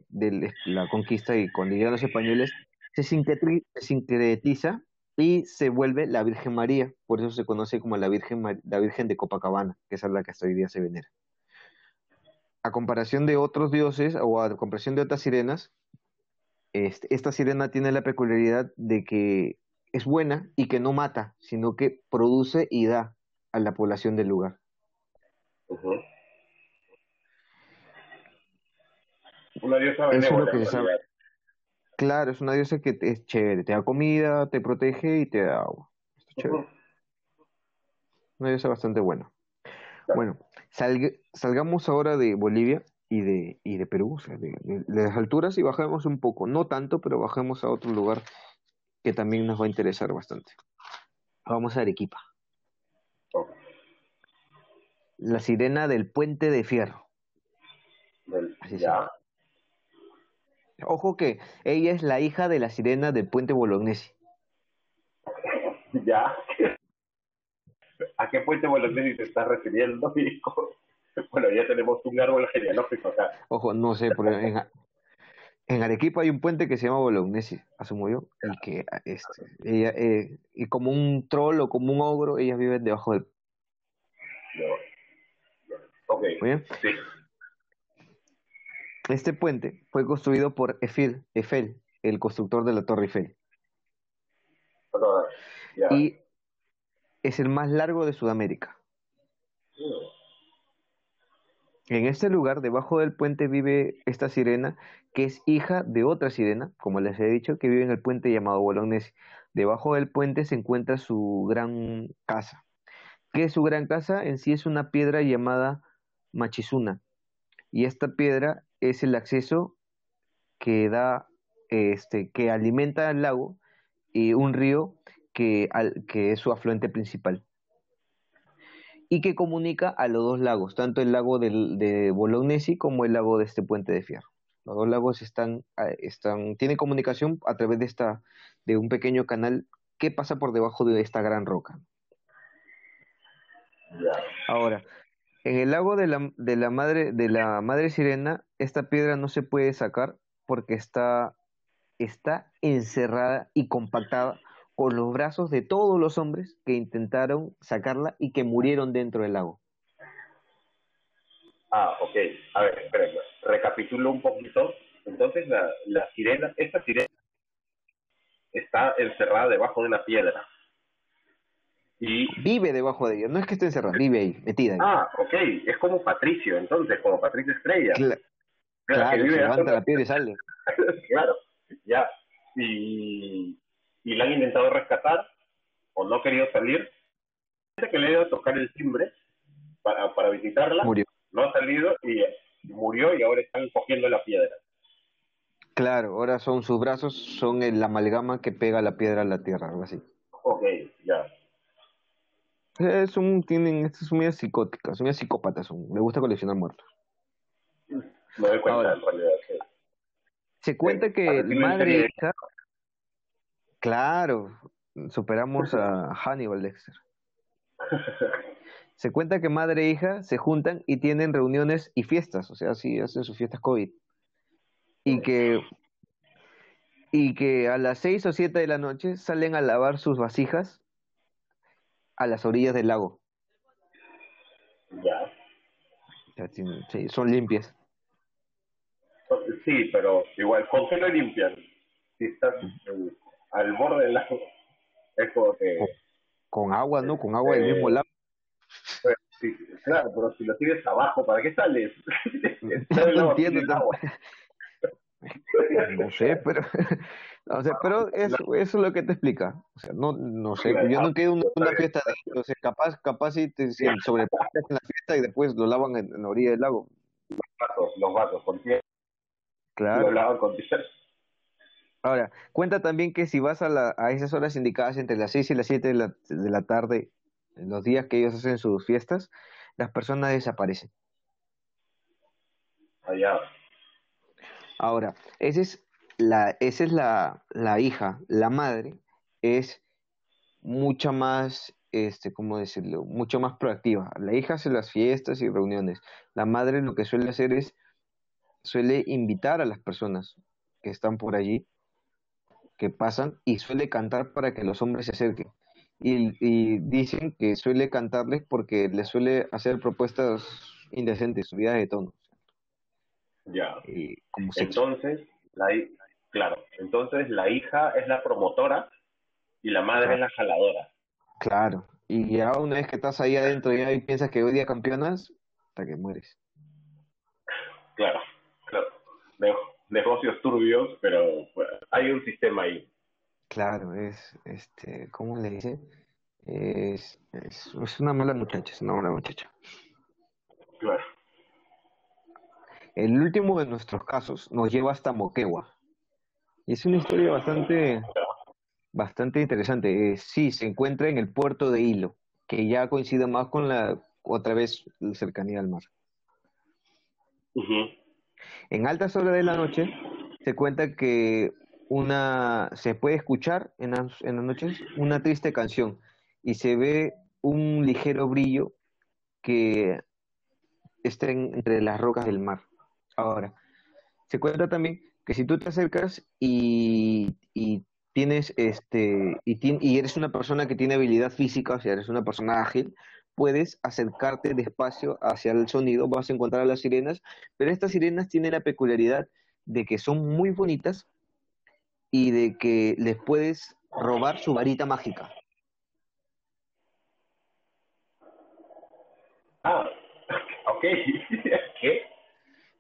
la conquista y cuando llegan los españoles, se sincretiza y se vuelve la Virgen María, por eso se conoce como la Virgen, la Virgen de Copacabana, que es la que hasta hoy día se venera. A comparación de otros dioses o a comparación de otras sirenas, este, esta sirena tiene la peculiaridad de que es buena y que no mata, sino que produce y da a la población del lugar. Una diosa benévola. Claro, es una diosa que es chévere, te da comida, te protege y te da agua. Una diosa bastante buena. Bueno, salgamos ahora de Bolivia y de, y de Perú, o sea, de, las alturas y bajemos un poco, no tanto, pero bajemos a otro lugar que también nos va a interesar bastante. Vamos a Arequipa. La sirena del puente de fierro. Así ya. Ojo que ella es la hija de la sirena del puente Bolognesi. [laughs] Ya. [laughs] ¿A qué puente Bolognesi te estás refiriendo, [laughs] Bueno, ya tenemos un árbol genealógico acá. Ojo, no sé, pero en, en Arequipa hay un puente que se llama Bolognesi, asumo yo, y que este, ella, eh, y como un troll o como un ogro, ellas viven debajo del. Ok. Muy bien. Sí. Este puente fue construido por Eiffel, Eiffel el constructor de la Torre Eiffel. Y es el más largo de Sudamérica. En este lugar, debajo del puente, vive esta sirena, que es hija de otra sirena, como les he dicho, que vive en el puente llamado Bolognesi. Debajo del puente se encuentra su gran casa. ¿Qué es su gran casa? En sí es una piedra llamada Machizuna. Y esta piedra es el acceso que da, este, que alimenta al lago y un río que, que es su afluente principal y que comunica a los dos lagos, tanto el lago de Bolognesi como el lago de este puente de fierro. Los dos lagos están, están, tienen comunicación a través de esta, de un pequeño canal que pasa por debajo de esta gran roca. Ahora, en el lago de la, de la, madre, de la madre sirena, esta piedra no se puede sacar porque está, está encerrada y compactada con los brazos de todos los hombres que intentaron sacarla y que murieron dentro del lago. Ah, ok. A ver, espérenme. Recapitulo un poquito. Entonces, la, la sirena, esta sirena está encerrada debajo de una piedra. Y... Vive debajo de ella, no es que esté encerrada, vive ahí, metida ahí. Ah, ok, es como Patricio, entonces, como Patricio Estrella. claro, se levanta la piedra y [laughs] sale. claro, ya. Y, y la han intentado rescatar, o no ha querido salir. que le ido a tocar el timbre para, para visitarla, murió. no ha salido y murió y ahora están cogiendo la piedra. Claro, ahora son sus brazos, son el amalgama que pega la piedra a la tierra, algo así. Ok, ya. Es un, tienen, es muy psicóticas, son psicópatas, son, me gusta coleccionar muertos. Me doy cuenta, en realidad, sí. Se cuenta que madre e hija, claro, superamos a Hannibal Dexter. [laughs] Se cuenta que madre e hija se juntan y tienen reuniones y fiestas, o sea, sí, hacen sus fiestas COVID y que y que a las seis o siete de la noche salen a lavar sus vasijas a las orillas del lago. Ya. Sí, son limpias. Sí, pero igual, ¿con qué lo limpian? Si estás al borde del lago, es como que... Con, agua, ¿no? Con agua del mismo lago. Pues, sí, claro, pero si lo tienes abajo, ¿para qué sales? [laughs] no entiendo. [laughs] No sé, pero, no sé, pero eso, eso es lo que te explica. O sea, no, no sé, yo no quedo en una, fiesta de, o sea, capaz, capaz si te si sobrepasas en la fiesta y después lo lavan en, la orilla del lago. Los vatos, los vatos, con Claro. Lo lavan con Ahora, cuenta también que si vas a, la, a esas horas indicadas entre las 6 y las 7 de la, de la tarde, en los días que ellos hacen sus fiestas, las personas desaparecen. Allá. Ahora, esa es la, esa es la, la hija, la madre es mucha más, este, ¿cómo decirlo? Mucho más proactiva. La hija hace las fiestas y reuniones. La madre lo que suele hacer es, suele invitar a las personas que están por allí, que pasan, y suele cantar para que los hombres se acerquen. Y, y dicen que suele cantarles porque les suele hacer propuestas indecentes, subidas de tono. Ya. entonces, la, claro, entonces la hija es la promotora y la madre es la jaladora. Claro, y ya una vez que estás ahí adentro ya y piensas que hoy día campeonas, hasta que mueres. Claro, claro. negocios turbios, pero hay un sistema ahí. Claro, es, este, ¿cómo le dice? Es, es, es una mala muchacha, es una mala muchacha. Claro. El último de nuestros casos nos lleva hasta Moquegua. Y es una historia bastante, bastante interesante. Eh, sí, se encuentra en el puerto de Hilo, que ya coincide más con la, otra vez, la cercanía al mar. En altas horas de la noche se cuenta que una se puede escuchar en las, en las noches una triste canción y se ve un ligero brillo que está entre las rocas del mar. Ahora, se cuenta también que si tú te acercas y, tienes este y, y, eres una persona que tiene habilidad física, o sea, eres una persona ágil, puedes acercarte despacio hacia el sonido, vas a encontrar a las sirenas, pero estas sirenas tienen la peculiaridad de que son muy bonitas y de que les puedes robar su varita mágica. Ah, [laughs] ok. [laughs] ¿Qué?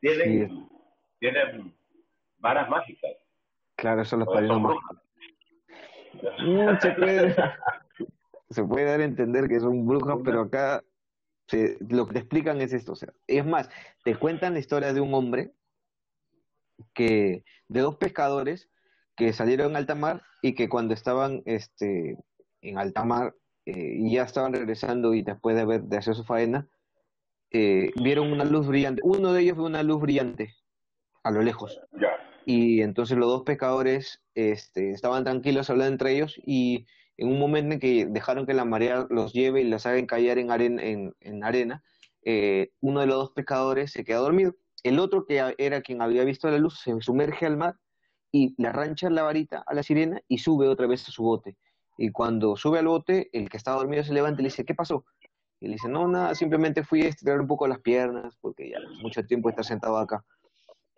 Tienen, varas mágicas. Claro, eso los padrinos mágicos. Mm, se, [laughs] puede, se puede dar a entender que son brujas, pero acá lo que te explican es esto. O sea, es más, te cuentan la historia de un hombre que, de dos pescadores que salieron en alta mar y que cuando estaban este, en alta mar eh, y ya estaban regresando y después de, haber, de hacer su faena, eh, vieron una luz brillante. Uno de ellos vio una luz brillante a lo lejos. Y entonces los dos pescadores este, estaban tranquilos hablando entre ellos y en un momento en que dejaron que la marea los lleve y los hagan caer en arena, en, arena eh, uno de los dos pescadores se queda dormido. El otro, que era quien había visto la luz, se sumerge al mar y le arrancha la varita a la sirena y sube otra vez a su bote. Y cuando sube al bote, el que estaba dormido se levanta y le dice, ¿qué pasó? Y le dice, no, nada, simplemente fui a estirar un poco las piernas, porque ya mucho tiempo está sentado acá.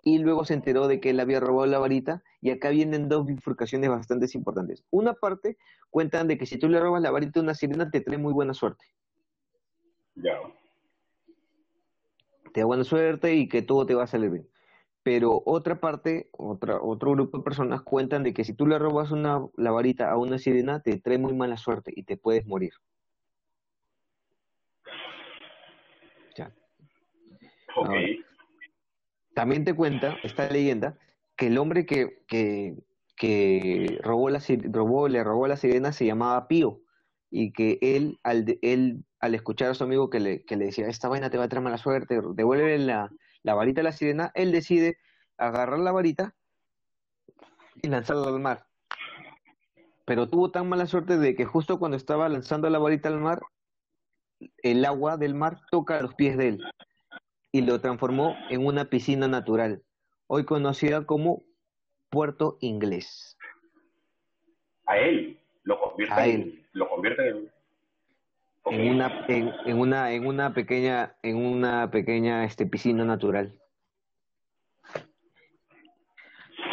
Y luego se enteró de que él había robado la varita, y acá vienen dos bifurcaciones bastante importantes. Una parte, cuentan de que si tú le robas la varita a una sirena, te trae muy buena suerte. Ya. Te da buena suerte y que todo te va a salir bien. Pero otra parte, otra, otro grupo de personas cuentan de que si tú le robas una, la varita a una sirena, te trae muy mala suerte y te puedes morir. Ya. Ok. Ahora, también te cuenta esta leyenda que el hombre que, que, que robó la, robó, la sirena se llamaba Pío y que él al, él, al escuchar a su amigo que le, que le decía, esta vaina te va a traer mala suerte, devuelve la, la varita a la sirena, él decide agarrar la varita y lanzarla al mar. Pero tuvo tan mala suerte de que justo cuando estaba lanzando la varita al mar, el agua del mar toca los pies de él y lo transformó en una piscina natural, hoy conocida como Puerto Inglés. A él lo convierte A en, él. lo convierte en. En una, en, en una, en una pequeña, en una pequeña este, piscina natural.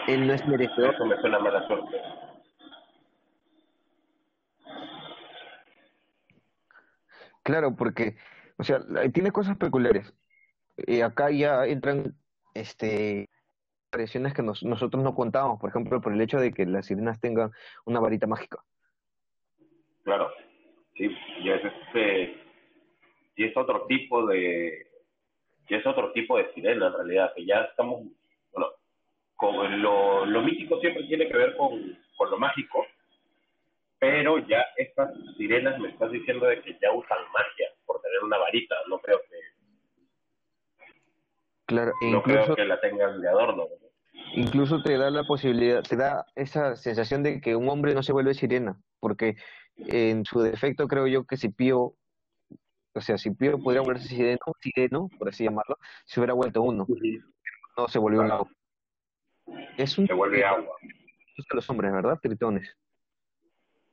Él no es merecedor. Eso me suena mala suerte. Claro, porque, o sea, tiene cosas peculiares. Y acá ya entran, este, que nos- nosotros no contábamos, por ejemplo, por el hecho de que las sirenas tengan una varita mágica. Claro. Sí, y es este y es otro tipo de y es otro tipo de sirena en realidad, que ya estamos bueno, con lo, lo mítico siempre tiene que ver con, con lo mágico, pero ya estas sirenas me estás diciendo de que ya usan magia por tener una varita, no creo que Claro, e no creo incluso, que la tengan de adorno. incluso te da la posibilidad, te da esa sensación de que un hombre no se vuelve sirena, porque en su defecto creo yo que si Pío, o sea, si Pío pudiera volverse sireno, sireno, por así llamarlo, se hubiera vuelto uno, no se volvió un lago. Es un Se vuelve agua. de los hombres, ¿verdad? Tritones.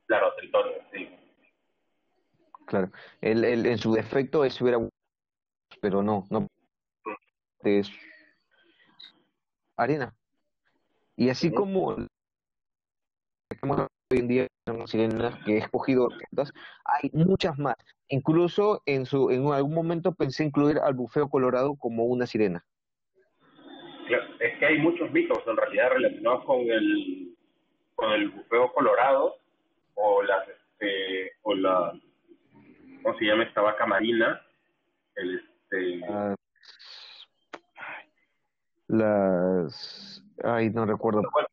Claro, tritones, sí. Claro. Él, él, en su defecto él se hubiera pero no, no es arena. Y así como tenemos hoy en día son sirenas que he escogido hay muchas más. Incluso en su en algún momento pensé incluir al bufeo colorado como una sirena. Claro, Es que hay muchos mitos en realidad relacionados con el con el bufeo colorado o las este o la ¿cómo se llama esta vaca marina? El este Ah, las ay, no recuerdo. bueno,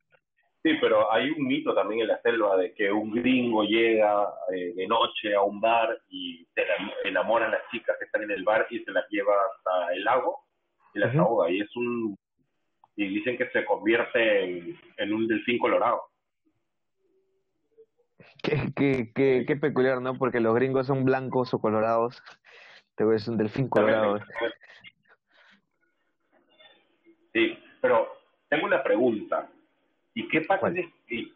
sí, pero hay un mito también en la selva de que un gringo llega eh, de noche a un bar y se enamora a las chicas que están en el bar y se las lleva hasta el lago y las ahoga y es un y dicen que se convierte en, en un delfín colorado. Qué, qué, qué, qué peculiar, ¿no? Porque los gringos son blancos o colorados. Te ves un delfín colorado. Sí, pero tengo una pregunta. ¿Y qué pasa si si-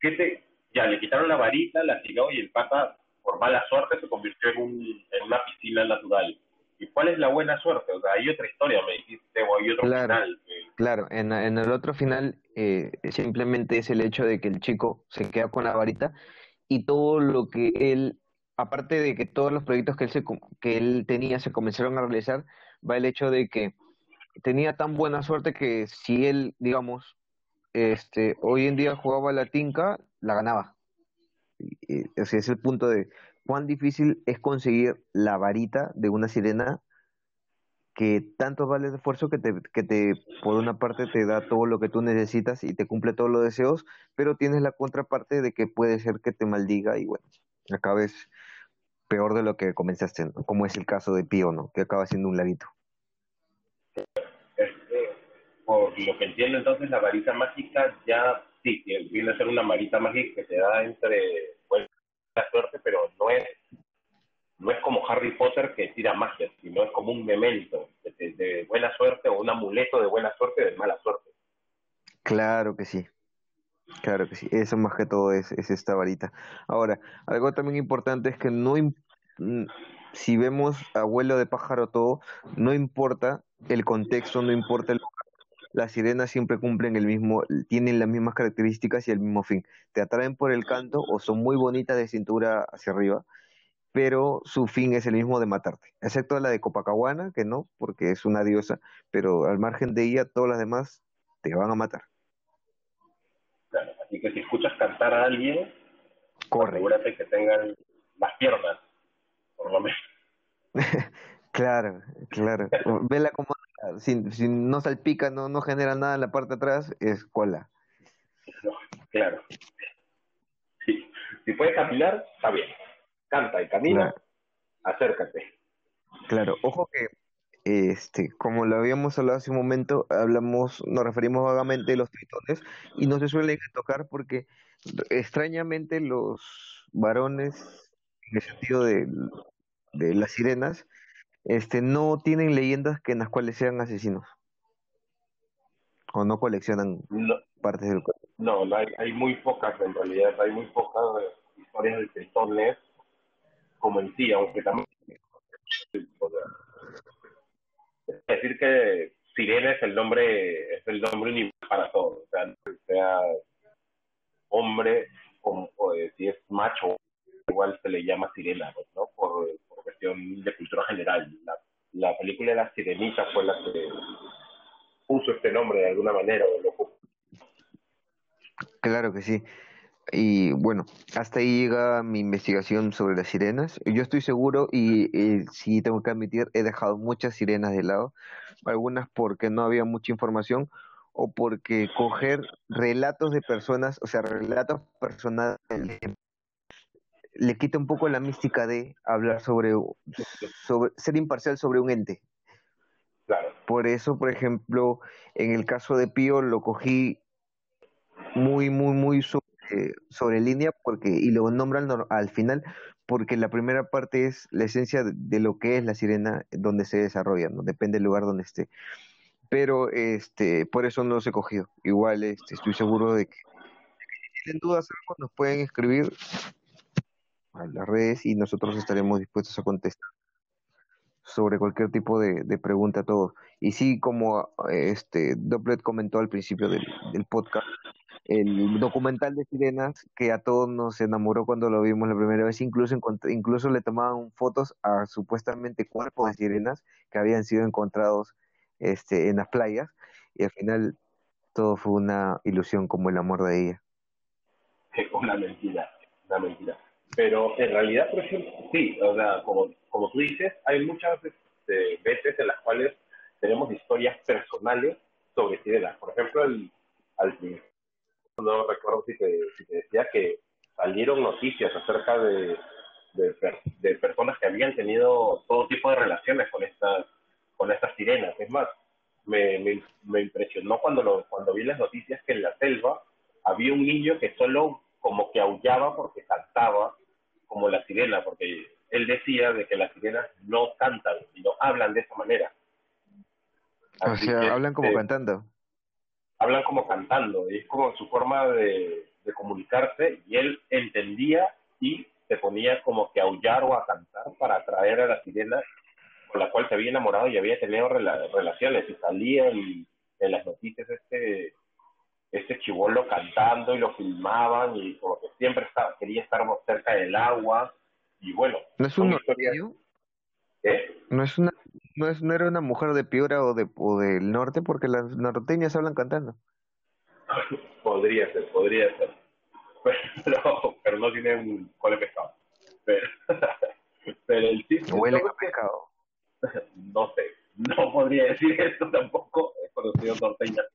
qué te ya le quitaron la varita, la tiró y el pata por mala suerte se convirtió en un en una piscina natural? ¿Y cuál es la buena suerte? O sea, hay otra historia, me dijiste, o hay otro Claro. final. que- Claro, en, en el otro final eh, simplemente es el hecho de que el chico se queda con la varita y todo lo que él, aparte de que todos los proyectos que él, se, que él tenía se comenzaron a realizar, va el hecho de que tenía tan buena suerte que si él, digamos, este, hoy en día jugaba la tinca, la ganaba. Ese es el punto de cuán difícil es conseguir la varita de una sirena que tanto vale el esfuerzo que te, que te, por una parte te da todo lo que tú necesitas y te cumple todos los deseos, pero tienes la contraparte de que puede ser que te maldiga y bueno, acabes peor de lo que comenzaste. Como es el caso de Pío, ¿no? Que acaba siendo un laguito. este, por lo que entiendo, entonces la varita mágica ya sí, viene a ser una varita mágica que te da entre buena suerte, pero no es no es como Harry Potter que tira magia, sino es como un memento de, buena suerte o un amuleto de buena suerte de mala suerte. Claro que sí, Claro que sí, eso más que todo es, es esta varita. Ahora, algo también importante es que no, mm, si vemos abuelo de pájaro todo, no importa el contexto, no importa el las sirenas siempre cumplen el mismo, tienen las mismas características y el mismo fin. Te atraen por el canto o son muy bonitas de cintura hacia arriba, pero su fin es el mismo de matarte, excepto la de Copacabana, que no, porque es una diosa, pero al margen de ella, todas las demás te van a matar. Claro, así que si escuchas cantar a alguien, Corre. asegúrate que tengan las piernas, por lo menos. [laughs] Claro, claro. Vela como si, si no salpica, no, no genera nada en la parte de atrás, es cola. Claro. Sí. Si puedes caminar, está bien. Canta y camina, Claro. acércate. Claro, ojo que, este, como lo habíamos hablado hace un momento, hablamos, nos referimos vagamente de los tritones y no se suelen tocar porque extrañamente los varones, en el sentido de, de las sirenas, este, no tienen leyendas que en las cuales sean asesinos o no coleccionan No, partes del cuerpo. no, no hay, hay muy pocas en realidad, hay muy pocas eh, historias de tritones como en sí, aunque también o sea, es decir que sirena es el nombre, es el nombre para todo, o sea, sea hombre o, o, eh, si es macho, igual se le llama sirena, ¿no? Por de cultura general. La, la película de la sirenita fue la que puso este nombre de alguna manera, o lo puso. Claro que sí. Y bueno, hasta ahí llega mi investigación sobre las sirenas. Yo estoy seguro y eh, sí tengo que admitir, he dejado muchas sirenas de lado, algunas porque no había mucha información o porque coger relatos de personas, o sea, relatos personales, le quita un poco la mística de hablar sobre, sobre ser imparcial sobre un ente. Claro, Por eso, por ejemplo, en el caso de Pío lo cogí muy, muy, muy sobre, sobre línea porque y lo nombran al, al final porque la primera parte es la esencia de, de lo que es la sirena donde se desarrolla, ¿no? Depende del lugar donde esté. Pero este, por eso no los he cogido. Igual este, estoy seguro de que si tienen dudas algo, nos pueden escribir a las redes y nosotros estaremos dispuestos a contestar sobre cualquier tipo de, pregunta a todos. Y sí, como este Dopplet comentó al principio del, podcast, el documental de sirenas que a todos nos enamoró cuando lo vimos la primera vez, incluso incluso le tomaban fotos a supuestamente cuerpos de sirenas que habían sido encontrados este en las playas y al final todo fue una ilusión como el amor de ella. [laughs] una mentira, una mentira. Pero en realidad, por ejemplo, sí, o sea, como, como tú dices, hay muchas este, veces en las cuales tenemos historias personales sobre sirenas. Por ejemplo, al no recuerdo si te, si te decía que salieron noticias acerca de, de, de personas que habían tenido todo tipo de relaciones con estas, con estas sirenas. Es más, me, me, me impresionó cuando, lo, cuando vi las noticias que en la selva había un niño que solo como que aullaba porque cantaba como la sirena, porque él decía de que las sirenas no cantan y no hablan de esa manera. O Así sea, que, hablan como este, cantando. hablan como cantando, y es como su forma de, de comunicarse, y él entendía y se ponía como que a aullar o a cantar para atraer a la sirena con la cual se había enamorado y había tenido rela- relaciones, y salía y en las noticias este este chivolo cantando y lo filmaban y como que siempre estaba, quería estar más cerca del agua y bueno, ¿No es un norteño? ¿eh? ¿No es una no es no era una mujer de Piura o de o del norte porque las norteñas hablan cantando? [laughs] podría ser, podría ser, pero, pero no tienen cola de pescado. Pero, [laughs] pero el chiste Huele no, a pescado. [laughs] no sé, no podría decir esto tampoco, he conocido norteñas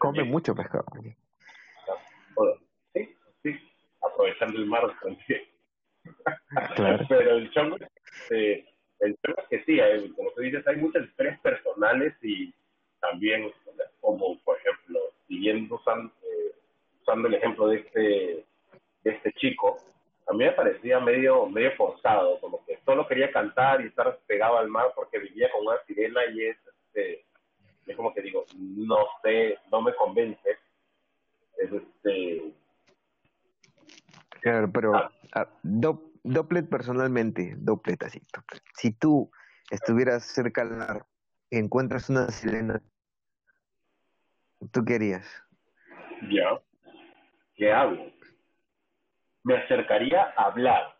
Come mucho pescado. bueno, sí, sí, aprovechando el mar también. Claro. Pero el chongo, eh, el chongo es que sí, hay, como tú dices, hay muchas historias personales y también, como por ejemplo, siguiendo usando, eh, usando el ejemplo de este, de este chico, a mí me parecía medio, medio forzado, como que solo quería cantar y estar pegado al mar porque vivía con una sirena y es, este, es como que digo, no sé, no me convence. es este... Claro, pero ah, do, Dopplet personalmente, Dopplet así. Dopplet. Si tú estuvieras cerca al mar y encuentras una sirena, ¿tú querías? Ya. ¿Qué hago? Me acercaría a hablar,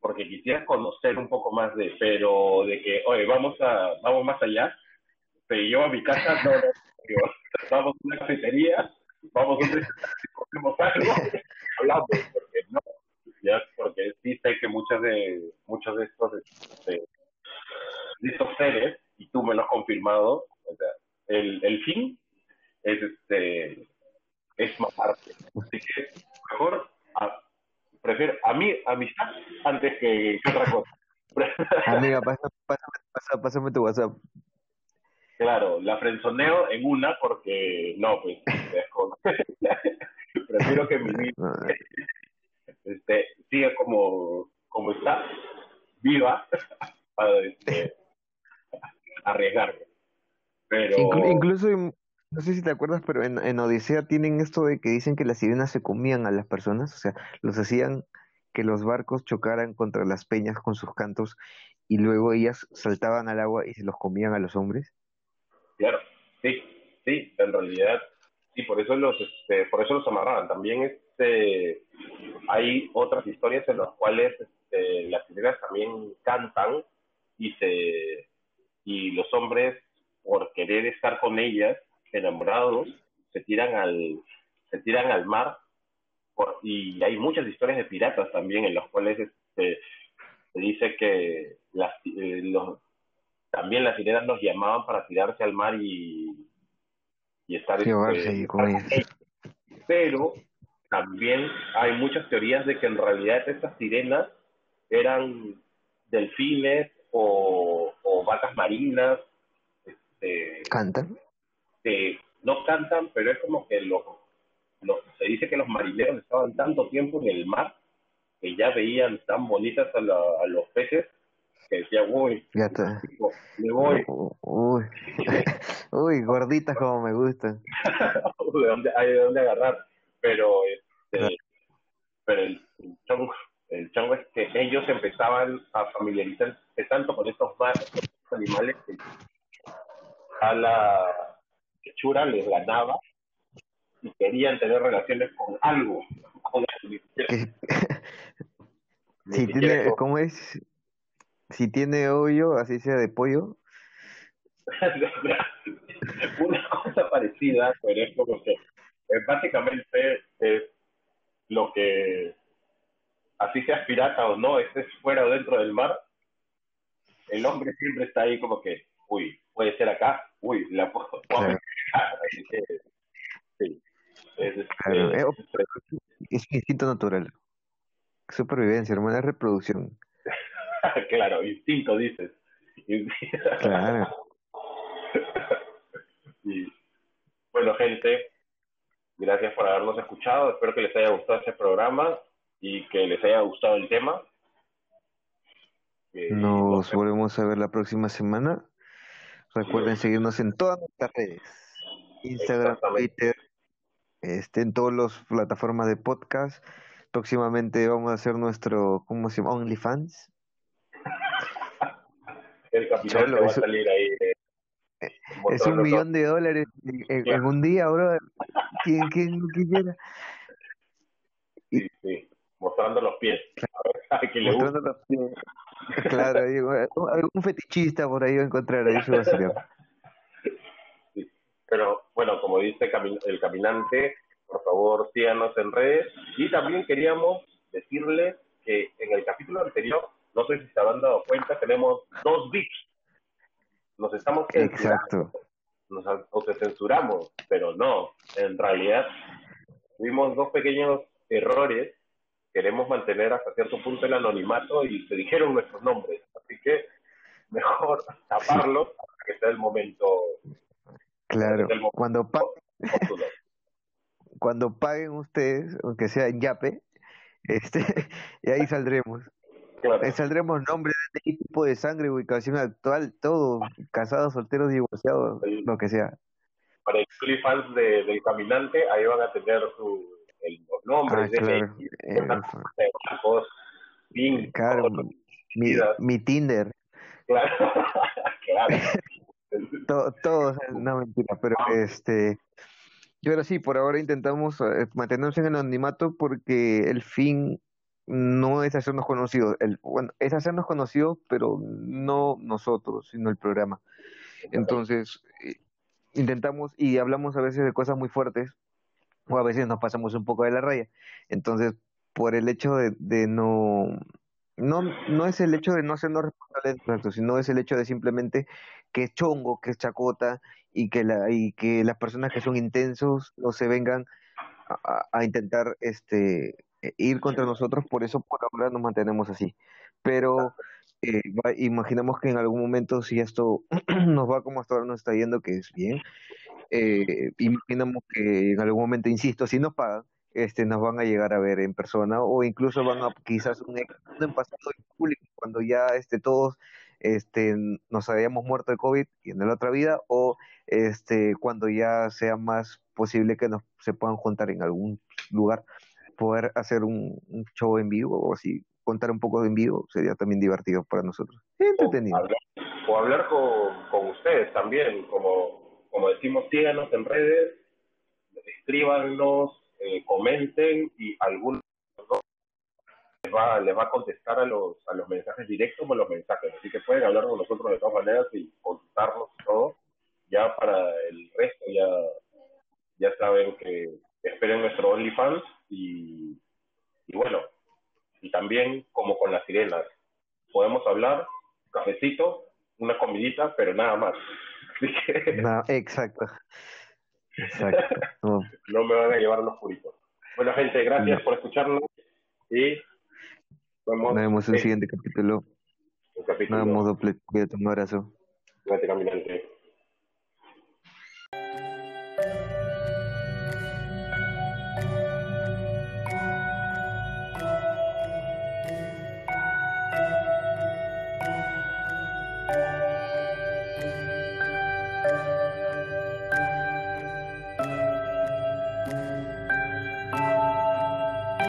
porque quisiera conocer un poco más de, pero de que, oye, vamos a, vamos más allá. Pero yo a mi casa no, no [laughs] vamos a una cafetería, vamos a un cogemos algo, [laughs] hablamos, porque no, ya, porque sí sé que muchas de, muchos de estos, este, de seres, y tú me lo has confirmado, o sea, el, el fin es este es matarte. Así que mejor a, prefiero a mí amistad antes que, que otra cosa. [laughs] Amiga, pásame, pásame, pásame tu WhatsApp. Claro, la frenzoneo en una porque no, pues [laughs] prefiero que mi vida este, siga como, como está, viva, [laughs] para este, arriesgarme. Pero... incluso, no sé si te acuerdas, pero en, en Odisea tienen esto de que dicen que las sirenas se comían a las personas, o sea, los hacían que los barcos chocaran contra las peñas con sus cantos y luego ellas saltaban al agua y se los comían a los hombres. Sí, sí, en realidad, sí, por eso los, este, por eso los amarraban. También este, hay otras historias en las cuales este, las sirenas también cantan y se y los hombres por querer estar con ellas enamorados se tiran al se tiran al mar por, y hay muchas historias de piratas también en las cuales este, se dice que las, eh, los, también las sirenas los llamaban para tirarse al mar y, y estar, este, pero también hay muchas teorías de que en realidad estas sirenas eran delfines o, o vacas marinas este, cantan. que no cantan, pero es como que los, se dice que los marineros estaban tanto tiempo en el mar que ya veían tan bonitas a, los peces que decían, uy, ya está. me voy. Uy, [laughs] uy, gorditas como me gustan. [laughs] de dónde, hay de dónde agarrar. Pero, este, pero el, chongo, el chongo es que ellos empezaban a familiarizarse tanto con estos, animales que a la Chura les ganaba y querían tener relaciones con algo. [laughs] si tiene, ¿cómo es? Si tiene hoyo, así sea de pollo. [laughs] Una cosa parecida, pero es como que eh, básicamente es lo que, así seas pirata o no, estés fuera o dentro del mar, el hombre siempre está ahí como que, uy, puede ser acá, uy, la puedo, [laughs] sí. Es, es, un instinto natural. Supervivencia, hermana, reproducción. [laughs] [laughs] claro, instinto dices. [laughs] claro. y, bueno, gente, gracias por habernos escuchado. Espero que les haya gustado este programa y que les haya gustado el tema. Nos volvemos a ver la próxima semana. Recuerden seguirnos en todas nuestras redes. Instagram, Twitter, este, en todas las plataformas de podcast. Próximamente vamos a hacer nuestro, ¿cómo se llama? OnlyFans. El capital va a salir ahí. Eh, es un millón de dólares [laughs] en, un día, bro. ¿Quién, quién quisiera? Sí, sí, mostrando los pies. [laughs] mostrando los pies. Claro, un fetichista por ahí va a encontrar ahí su [laughs] Pero bueno, como dice el caminante, por favor síganos en redes. Y también queríamos decirles que en el capítulo anterior, no sé si se habrán dado cuenta, tenemos dos bits. Nos estamos Exacto. Nos autocensuramos, pero no, en realidad tuvimos dos pequeños errores queremos mantener hasta cierto punto el anonimato y se dijeron nuestros nombres. Así que mejor taparlos hasta que sea el momento. Claro, cuando, [laughs] cuando paguen ustedes, aunque sea en Yape, este, [laughs] y ahí saldremos. Ahí saldremos nombres de tipo de sangre, ubicación actual, todo, casados, solteros, divorciados, lo que sea. para el OnlyFans de, del caminante, ahí van a tener su, el, los nombres Ah, de claro. Eh, blancos, pink, claro, mi, mi Tinder. claro, [laughs] claro. To- todos, no mentira, pero este, yo ahora sí, por ahora intentamos eh, mantenernos en el anonimato porque el fin no es hacernos conocidos, el, bueno, es hacernos conocidos, pero no nosotros, sino el programa. Entonces, eh, intentamos y hablamos a veces de cosas muy fuertes o a veces nos pasamos un poco de la raya. Entonces, por el hecho de, de no, no, no es el hecho de no hacernos responsables de actos, sino es el hecho de simplemente que es chongo, que es chacota y que la, y que las personas que son intensos no se vengan a, a- intentar este ir contra nosotros, por eso por ahora nos mantenemos así. Pero eh, va- imaginamos que en algún momento si esto [clears throat] nos va como hasta ahora nos está yendo, que es bien, eh, imaginamos que en algún momento, insisto, si nos pagan, este, nos van a llegar a ver en persona o incluso van a quizás un, en pasado en público cuando ya este, todos este, nos hayamos muerto de COVID y en la otra vida o este, cuando ya sea más posible que nos se puedan juntar en algún lugar, poder hacer un, un show en vivo o así, contar un poco en vivo sería también divertido para nosotros. Entretenido. hablar, o hablar con, con ustedes también, como, como decimos, síganos en redes, escríbanos, eh, comenten y algunos les va, les va a contestar a los, a los mensajes directos o a los mensajes, así que pueden hablar con nosotros de todas maneras y consultarnos y todo, ya para el resto ya, ya saben que esperen nuestro OnlyFans y, y bueno, y también como con las sirenas, podemos hablar, cafecito, una comidita, pero nada más. [laughs] Así que No, exacto. Exacto. [laughs] No, no me van a llevar los puritos. Bueno, gente, gracias No. por escucharnos y nos vemos nos vemos en el en siguiente capítulo. un capítulo Nos vemos doble. Cuídate, un abrazo. Cuídate, caminante.